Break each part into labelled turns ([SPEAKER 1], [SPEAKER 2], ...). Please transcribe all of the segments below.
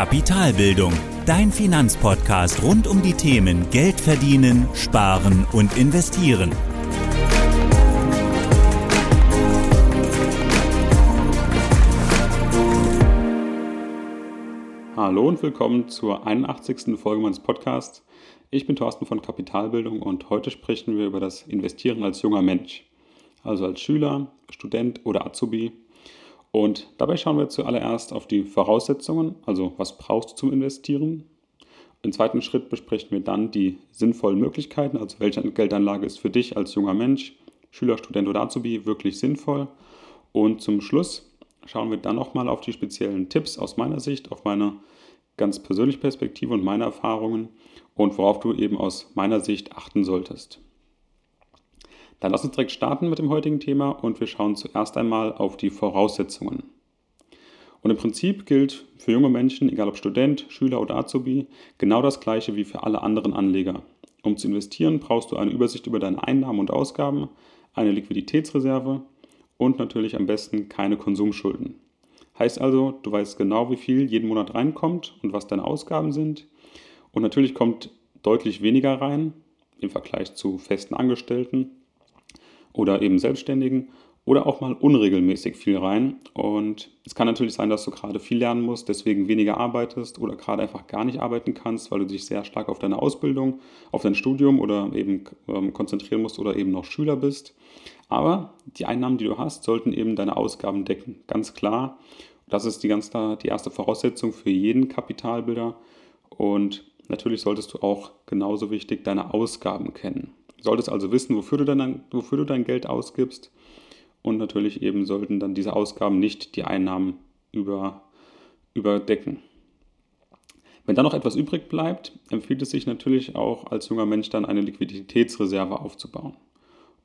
[SPEAKER 1] Kapitalbildung, dein Finanzpodcast rund um die Themen Geld verdienen, sparen und investieren.
[SPEAKER 2] Hallo und willkommen zur 81. Folge meines Podcasts. Ich bin Thorsten von Kapitalbildung und heute sprechen wir über das Investieren als junger Mensch, also als Schüler, Student oder Azubi und dabei schauen wir zuallererst auf die Voraussetzungen, also was brauchst du zum Investieren. Im zweiten Schritt besprechen wir dann die sinnvollen Möglichkeiten, also welche Geldanlage ist für dich als junger Mensch, Schüler, Student oder Azubi wirklich sinnvoll. Und zum Schluss schauen wir dann nochmal auf die speziellen Tipps aus meiner Sicht, auf meine ganz persönliche Perspektive und meine Erfahrungen und worauf du eben aus meiner Sicht achten solltest. Dann lass uns direkt starten mit dem heutigen Thema und wir schauen zuerst einmal auf die Voraussetzungen. Und im Prinzip gilt für junge Menschen, egal ob Student, Schüler oder Azubi, genau das gleiche wie für alle anderen Anleger. Um zu investieren, brauchst du eine Übersicht über deine Einnahmen und Ausgaben, eine Liquiditätsreserve und natürlich am besten keine Konsumschulden. Heißt also, du weißt genau, wie viel jeden Monat reinkommt und was deine Ausgaben sind. Und natürlich kommt deutlich weniger rein im Vergleich zu festen Angestellten oder eben Selbstständigen oder auch mal unregelmäßig viel rein. Und es kann natürlich sein, dass du gerade viel lernen musst, deswegen weniger arbeitest oder gerade einfach gar nicht arbeiten kannst, weil du dich sehr stark auf deine Ausbildung, auf dein Studium oder eben ähm, konzentrieren musst oder eben noch Schüler bist. Aber die Einnahmen, die du hast, sollten eben deine Ausgaben decken. Ganz klar. Das ist die, ganz, die erste Voraussetzung für jeden Kapitalbilder. Und natürlich solltest du auch genauso wichtig deine Ausgaben kennen. Solltest also wissen, wofür du, dein, wofür du dein Geld ausgibst. Und natürlich eben sollten dann diese Ausgaben nicht die Einnahmen über, überdecken. Wenn dann noch etwas übrig bleibt, empfiehlt es sich natürlich auch als junger Mensch dann eine Liquiditätsreserve aufzubauen.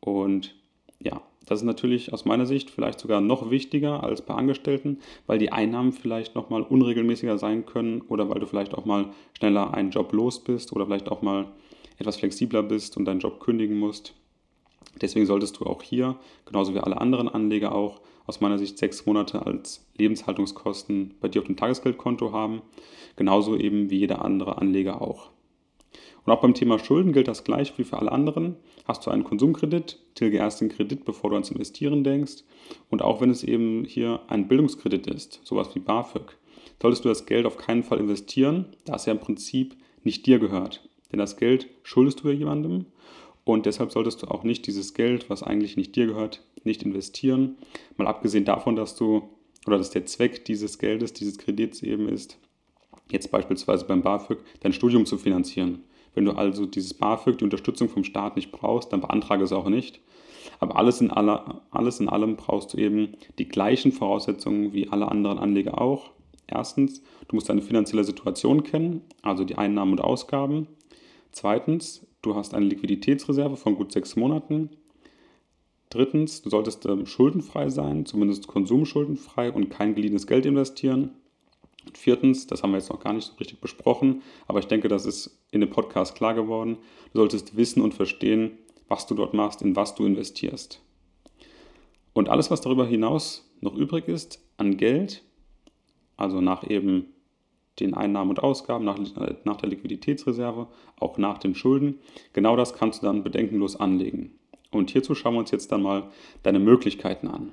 [SPEAKER 2] Und ja, das ist natürlich aus meiner Sicht vielleicht sogar noch wichtiger als bei Angestellten, weil die Einnahmen vielleicht nochmal unregelmäßiger sein können oder weil du vielleicht auch mal schneller einen Job los bist oder vielleicht auch mal etwas flexibler bist und deinen Job kündigen musst. Deswegen solltest du auch hier, genauso wie alle anderen Anleger auch, aus meiner Sicht sechs Monate als Lebenshaltungskosten bei dir auf dem Tagesgeldkonto haben. Genauso eben wie jeder andere Anleger auch. Und auch beim Thema Schulden gilt das gleich wie für alle anderen. Hast du einen Konsumkredit, tilge erst den Kredit, bevor du ans Investieren denkst. Und auch wenn es eben hier ein Bildungskredit ist, sowas wie BAföG, solltest du das Geld auf keinen Fall investieren, da es ja im Prinzip nicht dir gehört. Denn das Geld schuldest du ja jemandem und deshalb solltest du auch nicht dieses Geld, was eigentlich nicht dir gehört, nicht investieren. Mal abgesehen davon, dass du oder dass der Zweck dieses Geldes, dieses Kredits eben ist, jetzt beispielsweise beim BAföG dein Studium zu finanzieren. Wenn du also dieses BAföG, die Unterstützung vom Staat nicht brauchst, dann beantrage es auch nicht. Aber alles in, aller, alles in allem brauchst du eben die gleichen Voraussetzungen wie alle anderen Anleger auch. Erstens, du musst deine finanzielle Situation kennen, also die Einnahmen und Ausgaben. Zweitens, du hast eine Liquiditätsreserve von gut sechs Monaten. Drittens, du solltest äh, schuldenfrei sein, zumindest konsumschuldenfrei und kein geliehenes Geld investieren. Und viertens, das haben wir jetzt noch gar nicht so richtig besprochen, aber ich denke, das ist in dem Podcast klar geworden. Du solltest wissen und verstehen, was du dort machst, in was du investierst. Und alles, was darüber hinaus noch übrig ist an Geld, also nach eben den Einnahmen und Ausgaben, nach, nach der Liquiditätsreserve, auch nach den Schulden. Genau das kannst du dann bedenkenlos anlegen. Und hierzu schauen wir uns jetzt dann mal deine Möglichkeiten an.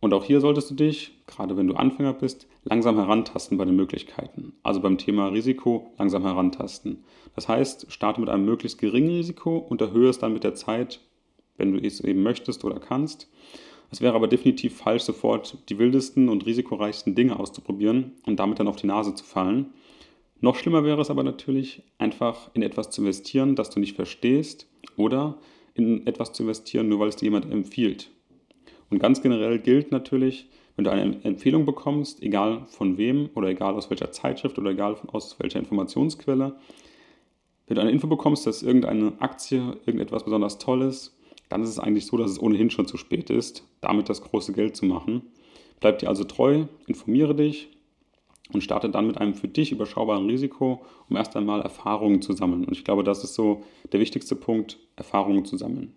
[SPEAKER 2] Und auch hier solltest du dich, gerade wenn du Anfänger bist, langsam herantasten bei den Möglichkeiten. Also beim Thema Risiko langsam herantasten. Das heißt, starte mit einem möglichst geringen Risiko und erhöhe es dann mit der Zeit, wenn du es eben möchtest oder kannst. Es wäre aber definitiv falsch, sofort die wildesten und risikoreichsten Dinge auszuprobieren und damit dann auf die Nase zu fallen. Noch schlimmer wäre es aber natürlich, einfach in etwas zu investieren, das du nicht verstehst oder in etwas zu investieren, nur weil es dir jemand empfiehlt. Und ganz generell gilt natürlich, wenn du eine Empfehlung bekommst, egal von wem oder egal aus welcher Zeitschrift oder egal aus welcher Informationsquelle, wenn du eine Info bekommst, dass irgendeine Aktie, irgendetwas besonders Tolles dann ist es eigentlich so, dass es ohnehin schon zu spät ist, damit das große Geld zu machen. Bleib dir also treu, informiere dich und starte dann mit einem für dich überschaubaren Risiko, um erst einmal Erfahrungen zu sammeln. Und ich glaube, das ist so der wichtigste Punkt, Erfahrungen zu sammeln.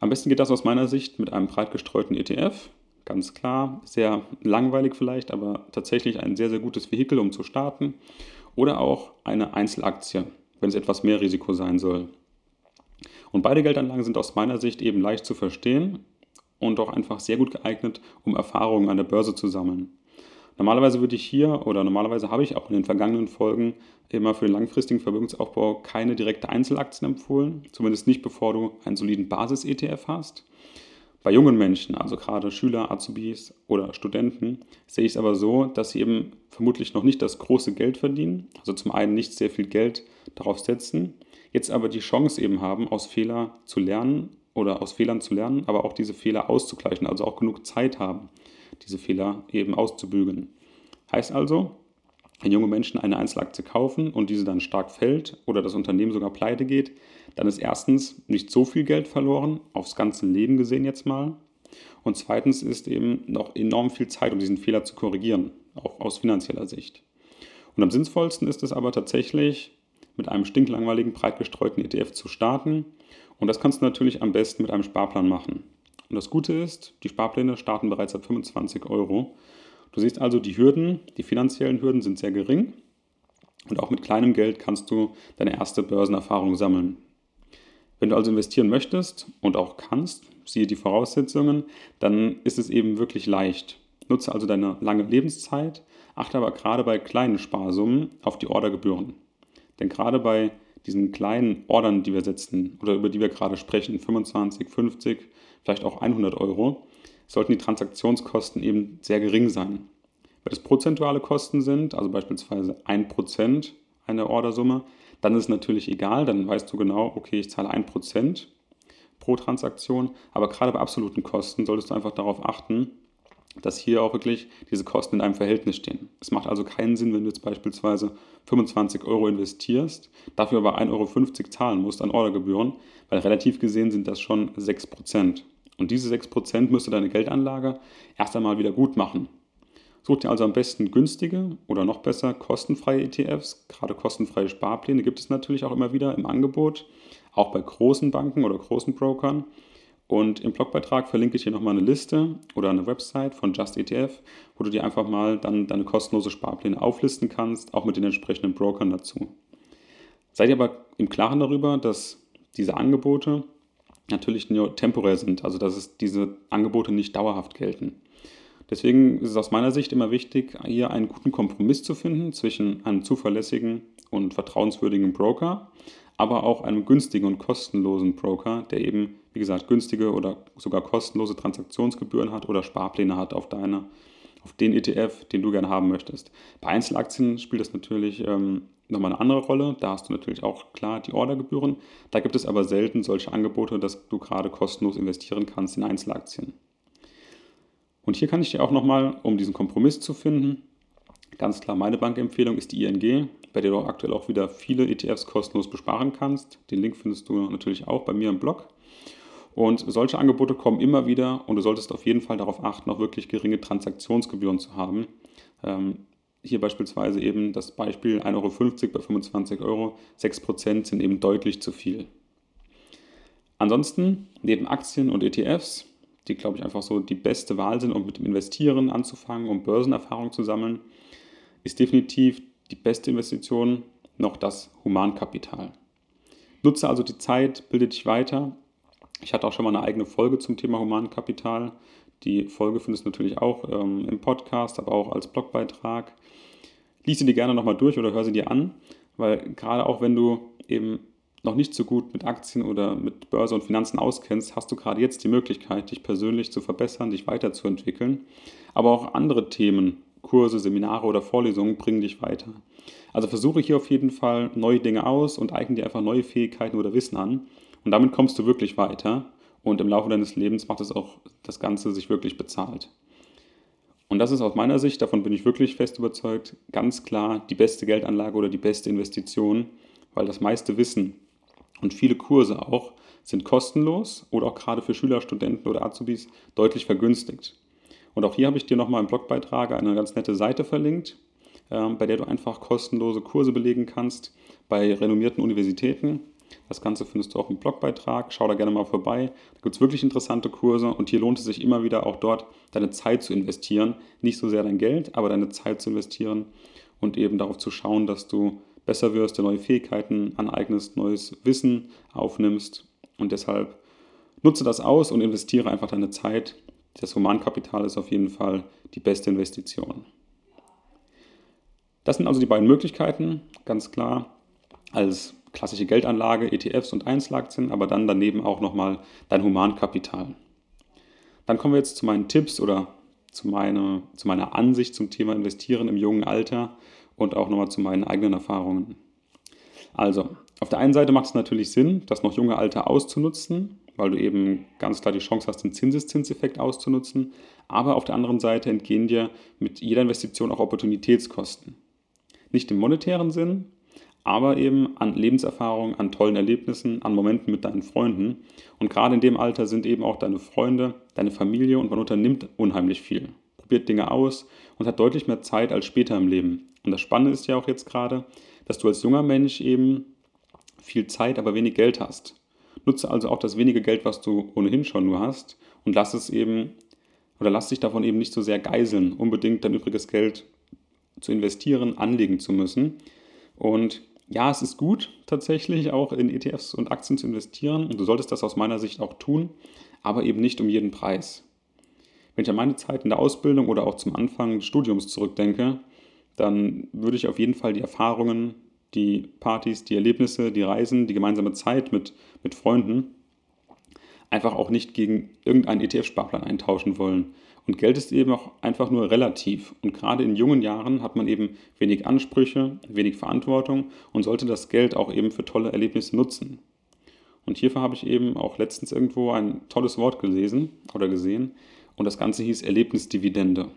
[SPEAKER 2] Am besten geht das aus meiner Sicht mit einem breit gestreuten ETF. ganz klar. Sehr langweilig vielleicht, aber tatsächlich ein sehr, sehr gutes Vehikel, um zu starten. Oder auch eine Einzelaktie, wenn es etwas mehr Risiko sein soll. Und beide Geldanlagen sind aus meiner Sicht eben leicht zu verstehen und auch einfach sehr gut geeignet, um Erfahrungen an der Börse zu sammeln. Normalerweise würde ich hier oder normalerweise habe ich auch in den vergangenen Folgen immer für den langfristigen Vermögensaufbau keine direkte Einzelaktien empfohlen, zumindest nicht bevor du einen soliden Basis-ETF hast. Bei jungen Menschen, also gerade Schüler, Azubis oder Studenten, sehe ich es aber so, dass sie eben vermutlich noch nicht das große Geld verdienen, also zum einen nicht sehr viel Geld darauf setzen, jetzt aber die Chance eben haben, aus Fehlern zu lernen oder aus Fehlern zu lernen, aber auch diese Fehler auszugleichen, also auch genug Zeit haben, diese Fehler eben auszubügeln. Heißt also, wenn junge Menschen eine Einzelaktie kaufen und diese dann stark fällt oder das Unternehmen sogar pleite geht, dann ist erstens nicht so viel Geld verloren, aufs ganze Leben gesehen jetzt mal. Und zweitens ist eben noch enorm viel Zeit, um diesen Fehler zu korrigieren, auch aus finanzieller Sicht. Und am sinnvollsten ist es aber tatsächlich, mit einem stinklangweiligen, breit gestreuten ETF zu starten. Und das kannst du natürlich am besten mit einem Sparplan machen. Und das Gute ist, die Sparpläne starten bereits ab 25 Euro. Du siehst also, die Hürden, die finanziellen Hürden sind sehr gering. Und auch mit kleinem Geld kannst du deine erste Börsenerfahrung sammeln. Wenn du also investieren möchtest und auch kannst, siehe die Voraussetzungen, dann ist es eben wirklich leicht. Nutze also deine lange Lebenszeit, achte aber gerade bei kleinen Sparsummen auf die Ordergebühren. Denn gerade bei diesen kleinen Ordern, die wir setzen oder über die wir gerade sprechen, 25, 50, vielleicht auch 100 Euro, sollten die Transaktionskosten eben sehr gering sein. Wenn es prozentuale Kosten sind, also beispielsweise 1% einer Ordersumme, dann ist es natürlich egal, dann weißt du genau, okay, ich zahle 1% pro Transaktion, aber gerade bei absoluten Kosten solltest du einfach darauf achten, dass hier auch wirklich diese Kosten in einem Verhältnis stehen. Es macht also keinen Sinn, wenn du jetzt beispielsweise 25 Euro investierst, dafür aber 1,50 Euro zahlen musst an Ordergebühren, weil relativ gesehen sind das schon 6%. Und diese 6% müsste deine Geldanlage erst einmal wieder gut machen. Such dir also am besten günstige oder noch besser kostenfreie ETFs. Gerade kostenfreie Sparpläne gibt es natürlich auch immer wieder im Angebot, auch bei großen Banken oder großen Brokern. Und im Blogbeitrag verlinke ich hier nochmal eine Liste oder eine Website von Just ETF, wo du dir einfach mal dann deine kostenlose Sparpläne auflisten kannst, auch mit den entsprechenden Brokern dazu. Seid ihr aber im Klaren darüber, dass diese Angebote natürlich nur temporär sind, also dass es diese Angebote nicht dauerhaft gelten. Deswegen ist es aus meiner Sicht immer wichtig, hier einen guten Kompromiss zu finden zwischen einem zuverlässigen und vertrauenswürdigen Broker, aber auch einem günstigen und kostenlosen Broker, der eben, wie gesagt, günstige oder sogar kostenlose Transaktionsgebühren hat oder Sparpläne hat auf deine, auf den ETF, den du gerne haben möchtest. Bei Einzelaktien spielt das natürlich ähm, nochmal eine andere Rolle. Da hast du natürlich auch klar die Ordergebühren. Da gibt es aber selten solche Angebote, dass du gerade kostenlos investieren kannst in Einzelaktien. Und hier kann ich dir auch nochmal, um diesen Kompromiss zu finden, ganz klar meine Bankempfehlung ist die ING, bei der du aktuell auch wieder viele ETFs kostenlos besparen kannst. Den Link findest du natürlich auch bei mir im Blog. Und solche Angebote kommen immer wieder und du solltest auf jeden Fall darauf achten, auch wirklich geringe Transaktionsgebühren zu haben. Ähm, hier beispielsweise eben das Beispiel 1,50 Euro bei 25 Euro, 6% sind eben deutlich zu viel. Ansonsten, neben Aktien und ETFs die, glaube ich, einfach so die beste Wahl sind, um mit dem Investieren anzufangen, um Börsenerfahrung zu sammeln, ist definitiv die beste Investition noch das Humankapital. Nutze also die Zeit, bilde dich weiter. Ich hatte auch schon mal eine eigene Folge zum Thema Humankapital. Die Folge findest du natürlich auch ähm, im Podcast, aber auch als Blogbeitrag. Lies sie dir gerne nochmal durch oder hör sie dir an, weil gerade auch wenn du eben noch nicht so gut mit Aktien oder mit Börse und Finanzen auskennst, hast du gerade jetzt die Möglichkeit, dich persönlich zu verbessern, dich weiterzuentwickeln. Aber auch andere Themen, Kurse, Seminare oder Vorlesungen bringen dich weiter. Also versuche hier auf jeden Fall neue Dinge aus und eigne dir einfach neue Fähigkeiten oder Wissen an. Und damit kommst du wirklich weiter. Und im Laufe deines Lebens macht es auch das Ganze sich wirklich bezahlt. Und das ist aus meiner Sicht, davon bin ich wirklich fest überzeugt, ganz klar die beste Geldanlage oder die beste Investition, weil das meiste Wissen, und viele Kurse auch sind kostenlos oder auch gerade für Schüler, Studenten oder Azubis deutlich vergünstigt. Und auch hier habe ich dir nochmal im Blogbeitrag eine ganz nette Seite verlinkt, ähm, bei der du einfach kostenlose Kurse belegen kannst bei renommierten Universitäten. Das Ganze findest du auch im Blogbeitrag. Schau da gerne mal vorbei. Da gibt es wirklich interessante Kurse und hier lohnt es sich immer wieder auch dort deine Zeit zu investieren. Nicht so sehr dein Geld, aber deine Zeit zu investieren und eben darauf zu schauen, dass du besser wirst, dir neue Fähigkeiten aneignest, neues Wissen aufnimmst und deshalb nutze das aus und investiere einfach deine Zeit. Das Humankapital ist auf jeden Fall die beste Investition. Das sind also die beiden Möglichkeiten, ganz klar, als klassische Geldanlage, ETFs und Einzelaktien, aber dann daneben auch nochmal dein Humankapital. Dann kommen wir jetzt zu meinen Tipps oder zu meiner, zu meiner Ansicht zum Thema Investieren im jungen Alter und auch nochmal zu meinen eigenen Erfahrungen. Also, auf der einen Seite macht es natürlich Sinn, das noch junge Alter auszunutzen, weil du eben ganz klar die Chance hast, den Zinseszinseffekt auszunutzen. Aber auf der anderen Seite entgehen dir mit jeder Investition auch Opportunitätskosten. Nicht im monetären Sinn, aber eben an Lebenserfahrung, an tollen Erlebnissen, an Momenten mit deinen Freunden. Und gerade in dem Alter sind eben auch deine Freunde, deine Familie und man unternimmt unheimlich viel, probiert Dinge aus und hat deutlich mehr Zeit als später im Leben. Und das Spannende ist ja auch jetzt gerade, dass du als junger Mensch eben viel Zeit, aber wenig Geld hast. Nutze also auch das wenige Geld, was du ohnehin schon nur hast und lass es eben oder lass dich davon eben nicht so sehr geiseln, unbedingt dein übriges Geld zu investieren, anlegen zu müssen. Und ja, es ist gut tatsächlich auch in ETFs und Aktien zu investieren und du solltest das aus meiner Sicht auch tun, aber eben nicht um jeden Preis. Wenn ich an meine Zeit in der Ausbildung oder auch zum Anfang des Studiums zurückdenke, dann würde ich auf jeden Fall die Erfahrungen, die Partys, die Erlebnisse, die Reisen, die gemeinsame Zeit mit, mit Freunden einfach auch nicht gegen irgendeinen ETF-Sparplan eintauschen wollen. Und Geld ist eben auch einfach nur relativ. Und gerade in jungen Jahren hat man eben wenig Ansprüche, wenig Verantwortung und sollte das Geld auch eben für tolle Erlebnisse nutzen. Und hierfür habe ich eben auch letztens irgendwo ein tolles Wort gelesen oder gesehen. Und das Ganze hieß Erlebnisdividende.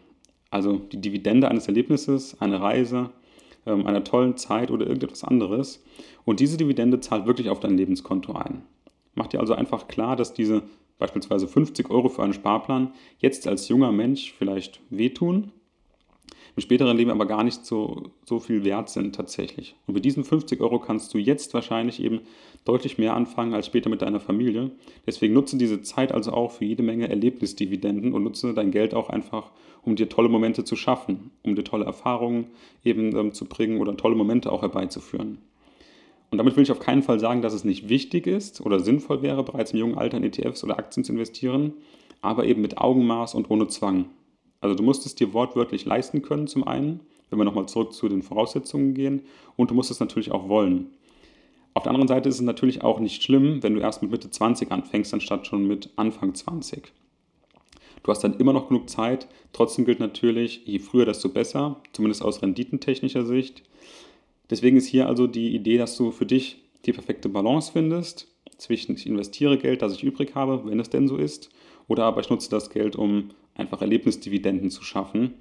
[SPEAKER 2] Also die Dividende eines Erlebnisses, eine Reise, ähm, einer tollen Zeit oder irgendetwas anderes. Und diese Dividende zahlt wirklich auf dein Lebenskonto ein. Mach dir also einfach klar, dass diese beispielsweise 50 Euro für einen Sparplan, jetzt als junger Mensch vielleicht wehtun, im späteren Leben aber gar nicht so, so viel wert sind tatsächlich. Und mit diesen 50 Euro kannst du jetzt wahrscheinlich eben deutlich mehr anfangen als später mit deiner Familie. Deswegen nutze diese Zeit also auch für jede Menge Erlebnisdividenden und nutze dein Geld auch einfach, um dir tolle Momente zu schaffen, um dir tolle Erfahrungen eben ähm, zu bringen oder tolle Momente auch herbeizuführen. Und damit will ich auf keinen Fall sagen, dass es nicht wichtig ist oder sinnvoll wäre, bereits im jungen Alter in ETFs oder Aktien zu investieren, aber eben mit Augenmaß und ohne Zwang. Also du musst es dir wortwörtlich leisten können zum einen, wenn wir nochmal zurück zu den Voraussetzungen gehen, und du musst es natürlich auch wollen. Auf der anderen Seite ist es natürlich auch nicht schlimm, wenn du erst mit Mitte 20 anfängst, anstatt schon mit Anfang 20. Du hast dann immer noch genug Zeit. Trotzdem gilt natürlich, je früher, desto besser, zumindest aus renditentechnischer Sicht. Deswegen ist hier also die Idee, dass du für dich die perfekte Balance findest zwischen ich investiere Geld, das ich übrig habe, wenn es denn so ist, oder aber ich nutze das Geld, um einfach Erlebnisdividenden zu schaffen.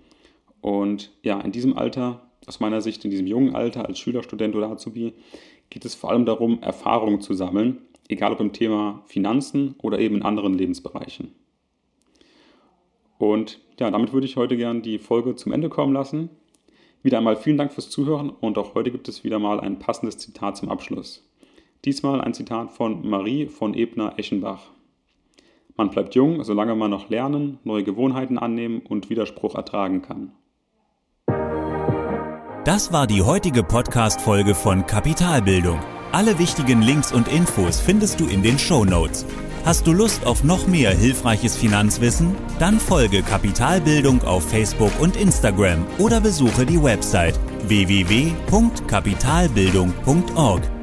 [SPEAKER 2] Und ja, in diesem Alter, aus meiner Sicht, in diesem jungen Alter als Schüler, Student oder Azubi, geht es vor allem darum, Erfahrungen zu sammeln, egal ob im Thema Finanzen oder eben in anderen Lebensbereichen. Und ja, damit würde ich heute gern die Folge zum Ende kommen lassen. Wieder einmal vielen Dank fürs Zuhören und auch heute gibt es wieder mal ein passendes Zitat zum Abschluss. Diesmal ein Zitat von Marie von Ebner-Eschenbach. Man bleibt jung, solange man noch lernen, neue Gewohnheiten annehmen und Widerspruch ertragen kann.
[SPEAKER 1] Das war die heutige Podcast-Folge von Kapitalbildung. Alle wichtigen Links und Infos findest du in den Show Notes. Hast du Lust auf noch mehr hilfreiches Finanzwissen? Dann folge Kapitalbildung auf Facebook und Instagram oder besuche die Website www.kapitalbildung.org.